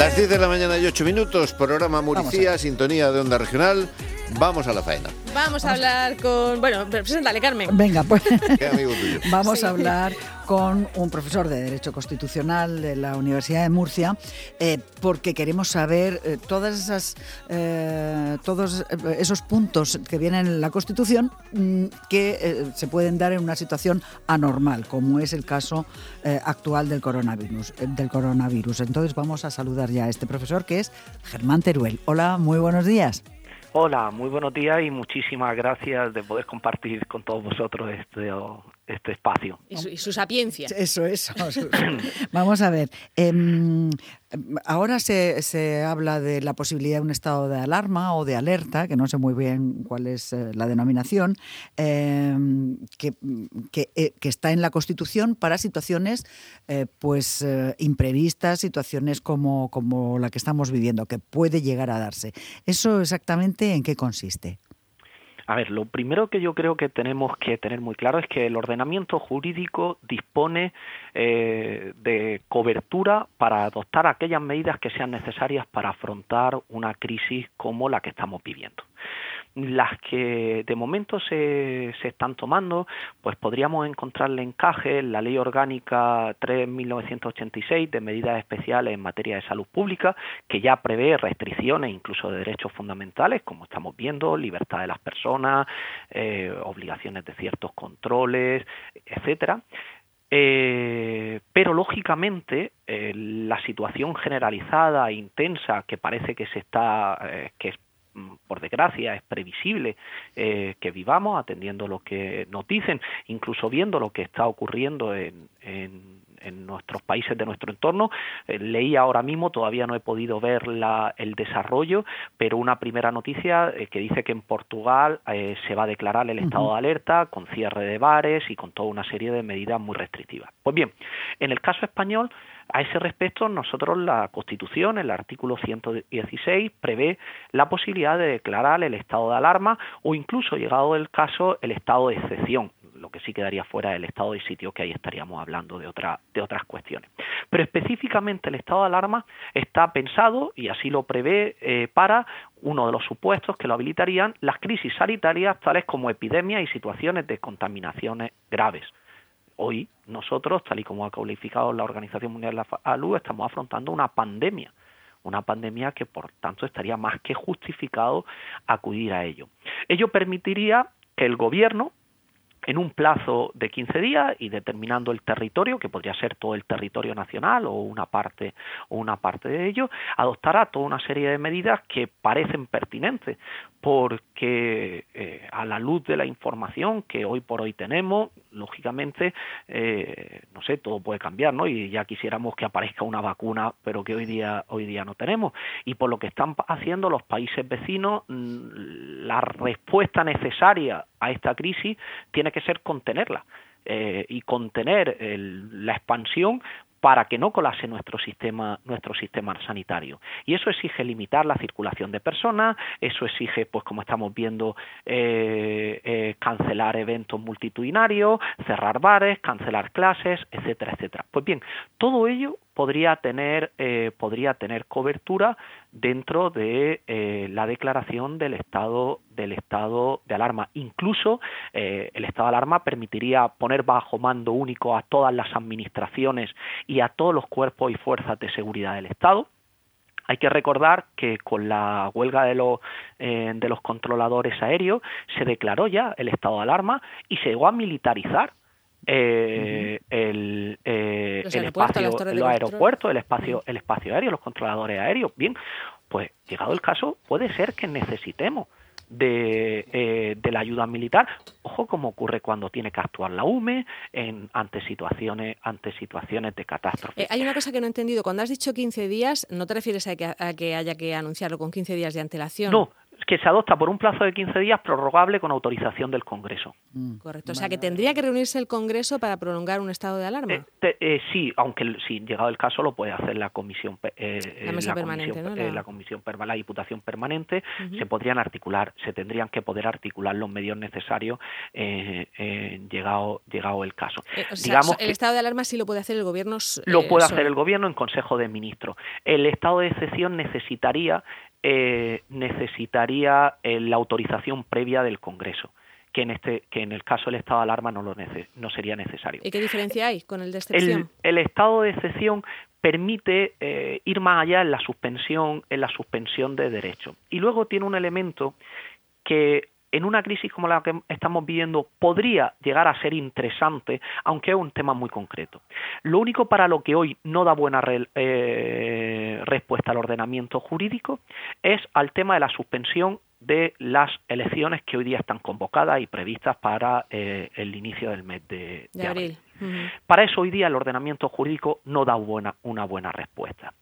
Las 10 de la mañana y 8 minutos, programa Muricía, sintonía de onda regional. Vamos a la faena. Vamos a hablar con. Bueno, preséntale, Carmen. Venga, pues. Qué amigo tuyo. Vamos a hablar con un profesor de Derecho Constitucional de la Universidad de Murcia, eh, porque queremos saber eh, todas esas, eh, todos esos puntos que vienen en la Constitución mm, que se pueden dar en una situación anormal, como es el caso actual del coronavirus, del coronavirus. Entonces vamos a saludar ya a este profesor que es Germán Teruel. Hola, muy buenos días. Hola, muy buenos días y muchísimas gracias de poder compartir con todos vosotros este, este espacio. Y su, sapiencia. Eso, eso. Vamos a ver. Em, ahora se, se, habla de la posibilidad de un estado de alarma o de alerta, que no sé muy bien cuál es eh, la denominación, em, que, eh, que, está en la Constitución para situaciones eh, pues imprevistas, situaciones como, como la que estamos viviendo, que puede llegar a darse. ¿Eso exactamente en qué consiste? A ver, lo primero que yo creo que tenemos que tener muy claro es que el ordenamiento jurídico dispone eh, de cobertura para adoptar aquellas medidas que sean necesarias para afrontar una crisis como la que estamos viviendo las que de momento se, se están tomando, pues podríamos encontrarle encaje en la Ley Orgánica 3.1986 de medidas especiales en materia de salud pública, que ya prevé restricciones incluso de derechos fundamentales, como estamos viendo, libertad de las personas, eh, obligaciones de ciertos controles, etcétera. Eh, pero lógicamente eh, la situación generalizada e intensa que parece que se está que Mm, por desgracia, es previsible eh, que vivamos atendiendo lo que nos dicen, incluso viendo lo que está ocurriendo en, en, nuestros países de nuestro entorno. Eh, leí ahora mismo, todavía no he podido ver la, el desarrollo, pero una primera noticia eh, que dice que en Portugal se va a declarar el estado de alerta con cierre de bares y con toda una serie de medidas muy restrictivas. Pues bien, en el caso español, a ese respecto, nosotros la Constitución, el artículo 116, prevé la posibilidad de declarar el estado de alarma o incluso, llegado el caso, el estado de excepción lo que sí quedaría fuera del estado de sitio, que ahí estaríamos hablando de, otra, de otras cuestiones. Pero específicamente el estado de alarma está pensado, y así lo prevé, eh, para uno de los supuestos que lo habilitarían las crisis sanitarias tales como epidemias y situaciones de contaminaciones graves hoy nosotros, tal y como ha calificado la Organización Mundial de la Salud, estamos afrontando una pandemia una pandemia que por tanto estaría más que justificado acudir a ello. Ello permitiría que el gobierno en un plazo de 15 días y determinando el territorio, que podría ser todo el territorio nacional o una parte o una parte de ello, adoptará toda una serie de medidas que parecen pertinentes, porque eh, a la luz de la información que hoy por hoy tenemos, lógicamente, eh, no sé, todo puede cambiar, ¿no? Y ya quisiéramos que aparezca una vacuna, pero que hoy día hoy día no tenemos. Y por lo que están haciendo los países vecinos, mm, la respuesta necesaria a esta crisis tiene que ser contenerla. Eh, y contener la expansión para que no colase nuestro sistema, nuestro sistema sanitario. Y eso exige limitar la circulación de personas, eso exige, pues como estamos viendo, eh, eh, cancelar eventos multitudinarios, cerrar bares, cancelar clases, etcétera, etcétera. Pues bien, todo ello podría tener, eh, podría tener cobertura dentro de eh, la declaración del estado del estado de alarma. Incluso eh, el estado de alarma permitiría poner bajo mando único a todas las administraciones y a todos los cuerpos y fuerzas de seguridad del Estado. Hay que recordar que con la huelga de los, de los controladores aéreos se declaró ya el estado de alarma y se llegó a militarizar eh, el, eh, el espacio, los aeropuertos, el espacio, el espacio aéreo, los controladores aéreos. Bien, pues llegado el caso, puede ser que necesitemos de, eh, de, la ayuda militar. Ojo, como ocurre cuando tiene que actuar la UME en, ante situaciones ante situaciones de catástrofe. Eh, hay una cosa que no he entendido. Cuando has dicho 15 días, ¿no te refieres a que, a que haya que anunciarlo con 15 días de antelación? No, que se adopta por un plazo de 15 días prorrogable con autorización del Congreso. Mm. Correcto. O sea, que tendría que reunirse el Congreso para prolongar un estado de alarma. Eh, eh, sí, aunque si llegado el caso lo puede hacer la comisión, eh, la mesa permanente, comisión, la... comisión la diputación permanente. Se podrían articular, se tendrían que poder articular los medios necesarios llegado llegado el caso. Digamos el estado de alarma sí lo puede hacer el gobierno. lo puede hacer el gobierno en Consejo de Ministros. El estado de excepción necesitaría eh, eh, la autorización previa del Congreso que en este que en el caso del estado de alarma no lo no sería necesario. ¿Y qué diferencia hay con el de excepción? El, estado de excepción permite eh, ir más allá en la suspensión en la suspensión de derechos y luego tiene un elemento que en una crisis como la que estamos viviendo podría llegar a ser interesante, aunque es un tema muy concreto. Lo único para lo que hoy no da buena eh, respuesta al ordenamiento jurídico es al tema de la suspensión de las elecciones que hoy día están convocadas y previstas para eh, el inicio del mes de, abril. Para eso hoy día el ordenamiento jurídico no da una buena respuesta.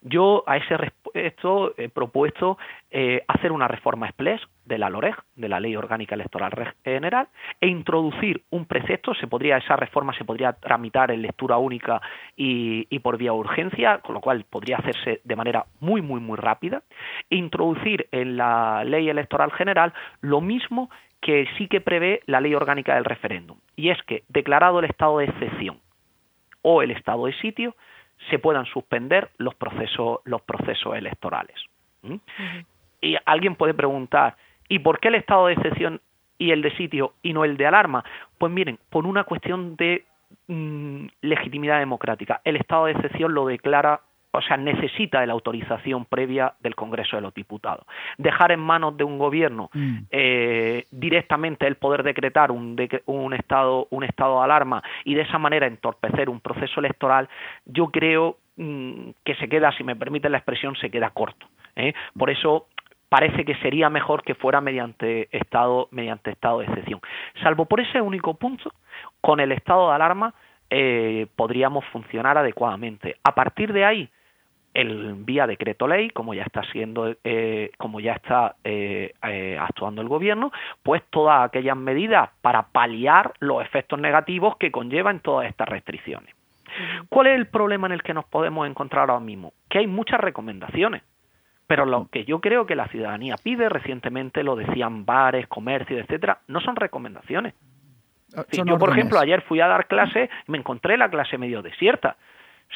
Yo a ese respecto he propuesto eh, hacer una reforma express de la LOREG, de la Ley Orgánica Electoral General, e introducir un precepto, se podría, esa reforma se podría tramitar en lectura única y, por vía urgencia, con lo cual podría hacerse de manera muy, muy, muy rápida, introducir en la Ley Electoral General lo mismo que sí que prevé la Ley Orgánica del Referéndum, y es que, declarado el estado de excepción o el estado de sitio, se puedan suspender los procesos, los procesos electorales. Y alguien puede preguntar, ¿y por qué el estado de excepción y el de sitio y no el de alarma? Pues miren, por una cuestión de mm, legitimidad democrática. El estado de excepción lo declara o sea, necesita de la autorización previa del Congreso de los Diputados. Dejar en manos de un gobierno mm. eh, directamente el poder decretar un, un, estado, un estado de alarma y de esa manera entorpecer un proceso electoral, yo creo mm, que se queda, si me permite la expresión, se queda corto. ¿eh? Por eso parece que sería mejor que fuera mediante estado, mediante estado de excepción. Salvo por ese único punto, con el estado de alarma eh, podríamos funcionar adecuadamente. A partir de ahí, el vía decreto ley, como ya está siendo, eh, como ya está eh, eh, actuando el gobierno, pues todas aquellas medidas para paliar los efectos negativos que conllevan todas estas restricciones. ¿Cuál es el problema en el que nos podemos encontrar ahora mismo? Que hay muchas recomendaciones, pero lo que yo creo que la ciudadanía pide, recientemente lo decían bares, comercios, etcétera, no son recomendaciones. Ah, yo, por ejemplo, ayer fui a dar clase y me encontré la clase medio desierta.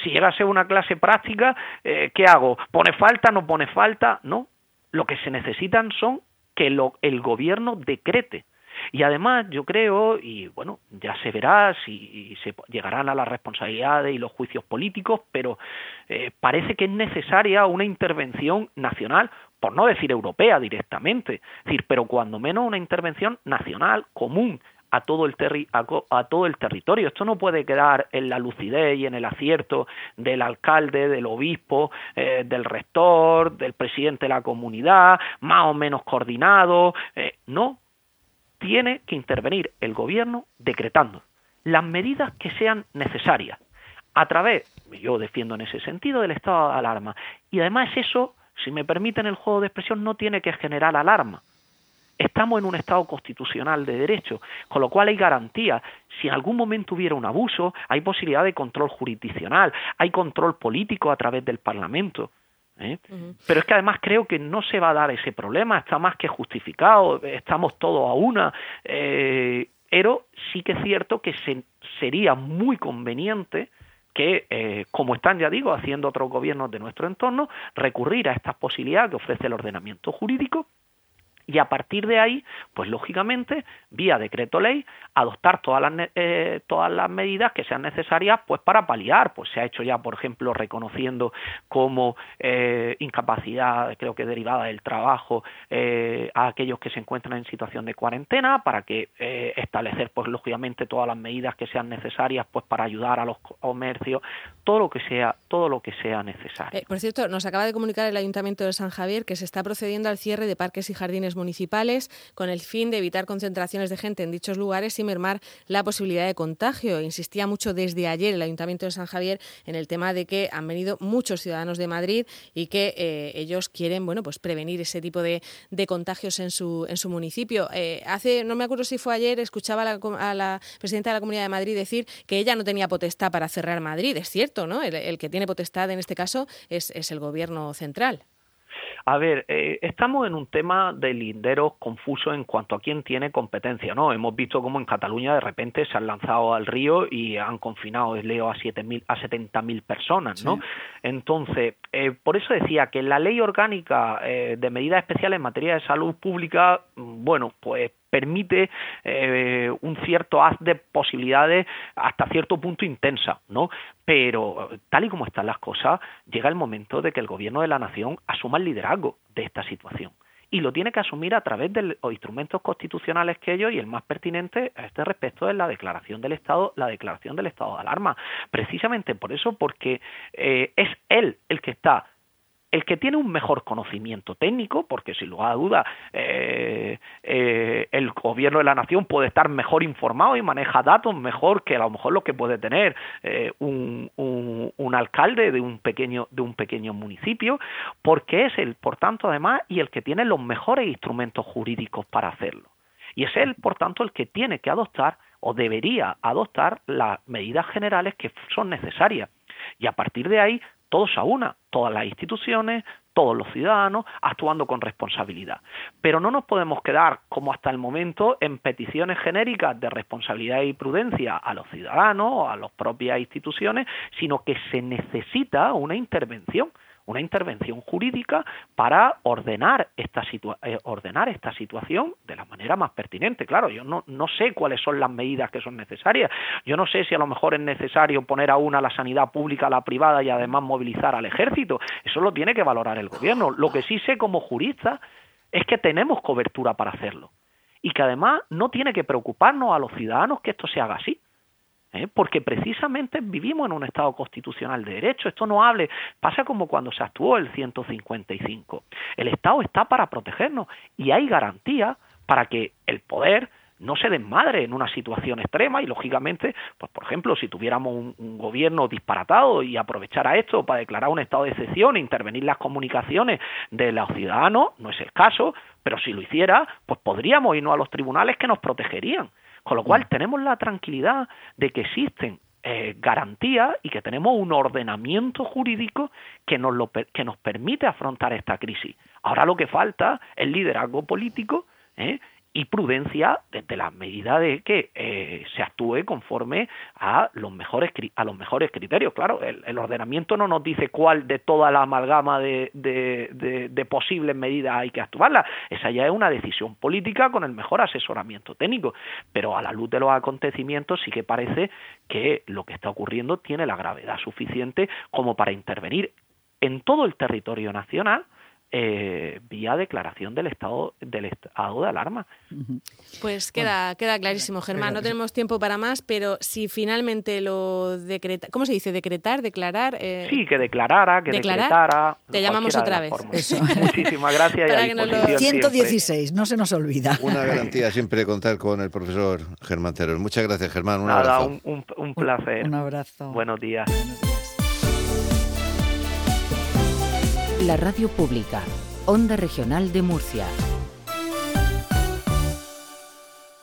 Si llega a ser una clase práctica, eh, ¿qué hago? ¿Pone falta? ¿No pone falta? No. Lo que se necesitan son que lo, el gobierno decrete. Y además yo creo, y bueno, ya se verá si se llegarán a las responsabilidades y los juicios políticos, pero eh, parece que es necesaria una intervención nacional, por no decir europea directamente, es decir, pero cuando menos una intervención nacional, común, a todo el a, todo el territorio. Esto no puede quedar en la lucidez y en el acierto del alcalde, del obispo, eh, del rector, del presidente de la comunidad, más o menos coordinado. Eh, no, tiene que intervenir el gobierno decretando las medidas que sean necesarias a través, yo defiendo en ese sentido, del estado de alarma. Y además eso, si me permiten el juego de expresión, no tiene que generar alarma Estamos en un Estado constitucional de derecho, con lo cual hay garantía. Si en algún momento hubiera un abuso, hay posibilidad de control jurisdiccional, hay control político a través del Parlamento. ¿eh? Pero es que además creo que no se va a dar ese problema, está más que justificado, estamos todos a una. Eh, pero sí que es cierto que sería muy conveniente que, eh, como están, ya digo, haciendo otros gobiernos de nuestro entorno, recurrir a estas posibilidades que ofrece el ordenamiento jurídico y a partir de ahí, pues lógicamente, vía decreto ley, adoptar todas las, eh, todas las medidas que sean necesarias pues para paliar. Pues se ha hecho ya, por ejemplo, reconociendo como eh, incapacidad, creo que derivada del trabajo, eh, a aquellos que se encuentran en situación de cuarentena, para que establecer, pues lógicamente, todas las medidas que sean necesarias pues para ayudar a los comercios, todo lo que sea, todo lo que sea necesario. por cierto, nos acaba de comunicar el Ayuntamiento de San Javier que se está procediendo al cierre de parques y jardines municipales con el fin de evitar concentraciones de gente en dichos lugares y mermar la posibilidad de contagio. Insistía mucho desde ayer el Ayuntamiento de San Javier en el tema de que han venido muchos ciudadanos de Madrid y que eh, ellos quieren bueno, pues prevenir ese tipo de, contagios en su, en su municipio. Eh, hace, no me acuerdo si fue ayer, escuchaba a la, presidenta de la Comunidad de Madrid decir que ella no tenía potestad para cerrar Madrid. Es cierto, ¿no? El, que tiene potestad en este caso es, es el Gobierno central. A ver, eh, estamos en un tema de linderos confuso en cuanto a quién tiene competencia, ¿no? Hemos visto cómo en Cataluña de repente se han lanzado al río y han confinado, leo, a, 7.000, a 70.000 personas, ¿no? Entonces, eh, por eso decía que la ley orgánica eh, de medidas especiales en materia de salud pública, mm, bueno, pues permite eh, un cierto haz de posibilidades hasta cierto punto intensa, ¿no? Pero tal y como están las cosas, llega el momento de que el gobierno de la nación asuma el liderazgo de esta situación y lo tiene que asumir a través de los instrumentos constitucionales que ellos y el más pertinente a este respecto es la declaración del Estado, la declaración del estado de alarma. Precisamente por eso, porque eh, es él el que está el que tiene un mejor conocimiento técnico, porque sin lugar a duda eh, eh, el gobierno de la nación puede estar mejor informado y maneja datos mejor que a lo mejor lo que puede tener eh, un, un, alcalde de un pequeño de un pequeño municipio, porque es el, por tanto, además, y el que tiene los mejores instrumentos jurídicos para hacerlo. Y es él, por tanto, el que tiene que adoptar o debería adoptar las medidas generales que son necesarias. Y a partir de ahí todos a una, todas las instituciones, todos los ciudadanos, actuando con responsabilidad. Pero no nos podemos quedar, como hasta el momento, en peticiones genéricas de responsabilidad y prudencia a los ciudadanos o a las propias instituciones, sino que se necesita una intervención una intervención jurídica para ordenar esta, eh, ordenar esta situación de la manera más pertinente. Claro, yo no, no sé cuáles son las medidas que son necesarias. Yo no sé si a lo mejor es necesario poner a una la sanidad pública, a la privada y además movilizar al ejército. Eso lo tiene que valorar el gobierno. Lo que sí sé como jurista es que tenemos cobertura para hacerlo y que además no tiene que preocuparnos a los ciudadanos que esto se haga así. ¿Eh? porque precisamente vivimos en un Estado constitucional de derecho. Esto no hable, pasa como cuando se actuó el 155. El Estado está para protegernos y hay garantía para que el poder no se desmadre en una situación extrema y lógicamente, pues por ejemplo, si tuviéramos un, gobierno disparatado y aprovechara esto para declarar un estado de excepción e intervenir las comunicaciones de los ciudadanos, no es el caso, pero si lo hiciera, pues podríamos irnos a los tribunales que nos protegerían. Con lo cual mm. tenemos la tranquilidad de que existen eh, garantías y que tenemos un ordenamiento jurídico que nos, lo, que nos permite afrontar esta crisis. Ahora lo que falta es liderazgo político ¿eh? Y prudencia desde la medida de que eh, se actúe conforme a los mejores a los mejores criterios. Claro el, ordenamiento no nos dice cuál de toda la amalgama de, de, posibles medidas hay que actuarla. Esa ya es una decisión política con el mejor asesoramiento técnico. Pero a la luz de los acontecimientos sí que parece que lo que está ocurriendo tiene la gravedad suficiente como para intervenir en todo el territorio nacional eh, vía declaración del estado del estado de alarma. Pues queda queda clarísimo, Germán. No tenemos tiempo para más, pero si finalmente lo decreta, ¿cómo se dice? Decretar, declarar. Eh... Sí, que declarara, que decretara. Te llamamos otra vez. Muchísimas gracias. 116, no se nos olvida. Una garantía siempre contar con el profesor Germán Terol. Muchas gracias, Germán. Un abrazo. Un, un, placer. Un, abrazo. Buenos días. Buenos días. La radio pública, Onda Regional de Murcia.